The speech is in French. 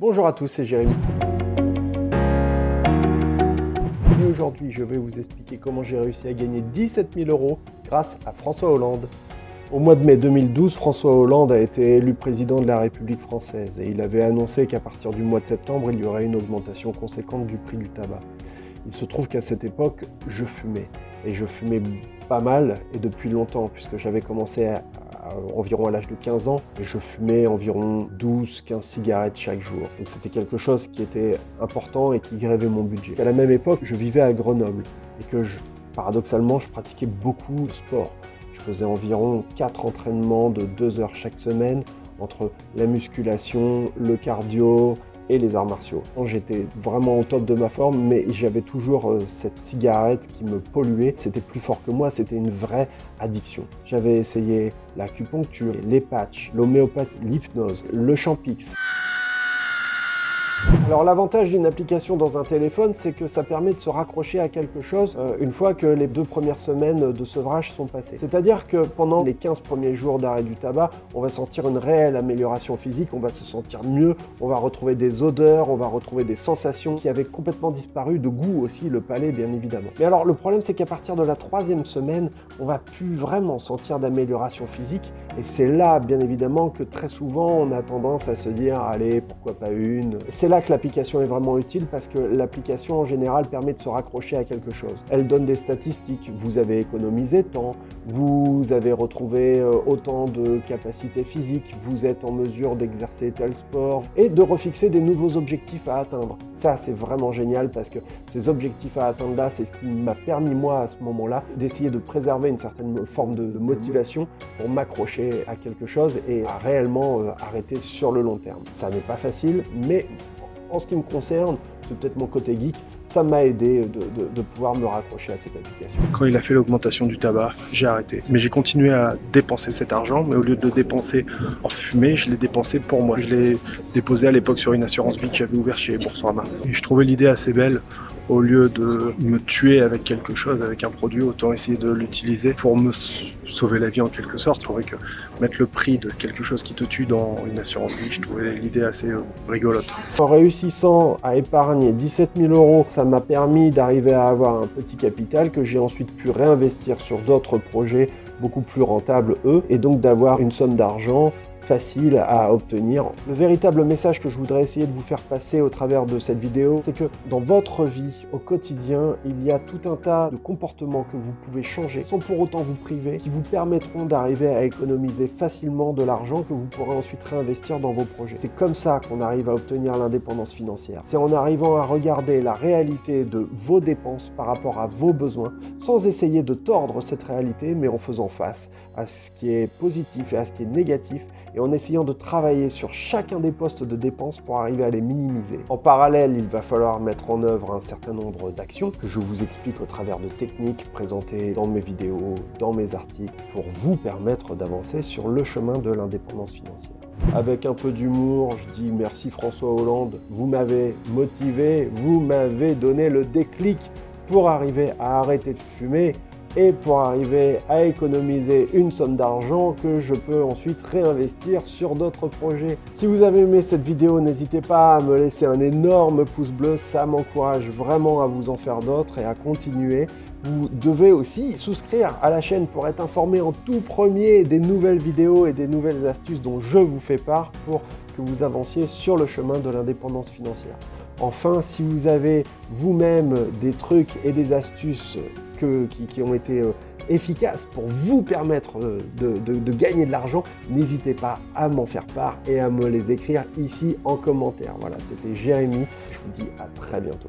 Bonjour à tous, c'est Jérémy. Aujourd'hui, je vais vous expliquer comment j'ai réussi à gagner 17 000 euros grâce à François Hollande. Au mois de mai 2012, François Hollande a été élu président de la République française et il avait annoncé qu'à partir du mois de septembre, il y aurait une augmentation conséquente du prix du tabac. Il se trouve qu'à cette époque, je fumais. Et je fumais pas mal et depuis longtemps, puisque j'avais commencé à, environ à l'âge de 15 ans je fumais environ 12-15 cigarettes chaque jour. Donc c'était quelque chose qui était important et qui grévait mon budget. À la même époque, je vivais à Grenoble et que paradoxalement, je pratiquais beaucoup de sport. Je faisais environ 4 entraînements de 2 heures chaque semaine entre la musculation, le cardio, et les arts martiaux. J'étais vraiment au top de ma forme, mais j'avais toujours euh, cette cigarette qui me polluait. C'était plus fort que moi, c'était une vraie addiction. J'avais essayé l'acupuncture, les patchs, l'homéopathie, l'hypnose, le champix. Alors l'avantage d'une application dans un téléphone, c'est que ça permet de se raccrocher à quelque chose euh, une fois que les deux premières semaines de sevrage sont passées. C'est-à-dire que pendant les 15 premiers jours d'arrêt du tabac, on va sentir une réelle amélioration physique, on va se sentir mieux, on va retrouver des odeurs, on va retrouver des sensations qui avaient complètement disparu, de goût aussi, le palais bien évidemment. Mais alors le problème c'est qu'à partir de la troisième semaine, on va plus vraiment sentir d'amélioration physique et c'est là bien évidemment que très souvent on a tendance à se dire allez pourquoi pas une? C'est là que l'application est vraiment utile parce que l'application en général permet de se raccrocher à quelque chose. Elle donne des statistiques, vous avez économisé tant, vous avez retrouvé euh, autant de capacités physiques, vous êtes en mesure d'exercer tel sport et de refixer des nouveaux objectifs à atteindre. Ça, c'est vraiment génial parce que ces objectifs à atteindre là, c'est ce qui m'a permis, moi, à ce moment-là, d'essayer de préserver une certaine forme de, motivation pour m'accrocher à quelque chose et réellement euh, arrêter sur le long terme. Ça n'est pas facile, mais en ce qui me concerne, c'est peut-être mon côté geek, ça m'a aidé de, pouvoir me raccrocher à cette application. Quand il a fait l'augmentation du tabac, j'ai arrêté. Mais j'ai continué à dépenser cet argent, mais au lieu de le dépenser en fumée, je l'ai dépensé pour moi. Je l'ai déposé à l'époque sur une assurance vie que j'avais ouverte chez Boursorama. Et je trouvais l'idée assez belle au lieu de me tuer avec quelque chose, avec un produit, autant essayer de l'utiliser pour me sauver la vie en quelque sorte. Je trouvais que mettre le prix de quelque chose qui te tue dans une assurance vie, je trouvais l'idée assez euh, rigolote. En réussissant à épargner 17 000 euros, ça m'a permis d'arriver à avoir un petit capital que j'ai ensuite pu réinvestir sur d'autres projets beaucoup plus rentables eux, et donc d'avoir une somme d'argent facile à obtenir. Le véritable message que je voudrais essayer de vous faire passer au travers de cette vidéo, c'est que dans votre vie, au quotidien, il y a tout un tas de comportements que vous pouvez changer sans pour autant vous priver, qui vous permettront d'arriver à économiser facilement de l'argent que vous pourrez ensuite réinvestir dans vos projets. C'est comme ça qu'on arrive à obtenir l'indépendance financière. C'est en arrivant à regarder la réalité de vos dépenses par rapport à vos besoins, sans essayer de tordre cette réalité, mais en faisant face à ce qui est positif et à ce qui est négatif et en essayant de travailler sur chacun des postes de dépenses pour arriver à les minimiser. En parallèle, il va falloir mettre en œuvre un certain nombre d'actions que je vous explique au travers de techniques présentées dans mes vidéos, dans mes articles, pour vous permettre d'avancer sur le chemin de l'indépendance financière. Avec un peu d'humour, je dis merci François Hollande, vous m'avez motivé, vous m'avez donné le déclic pour arriver à arrêter de fumer et pour arriver à économiser une somme d'argent que je peux ensuite réinvestir sur d'autres projets. Si vous avez aimé cette vidéo, n'hésitez pas à me laisser un énorme pouce bleu, ça m'encourage vraiment à vous en faire d'autres et à continuer. Vous devez aussi souscrire à la chaîne pour être informé en tout premier des nouvelles vidéos et des nouvelles astuces dont je vous fais part pour que vous avanciez sur le chemin de l'indépendance financière. Enfin, si vous avez vous-même des trucs et des astuces qui, ont été euh, efficaces pour vous permettre euh, de gagner de l'argent, n'hésitez pas à m'en faire part et à me les écrire ici en commentaire. Voilà, c'était Jérémy. Je vous dis à très bientôt.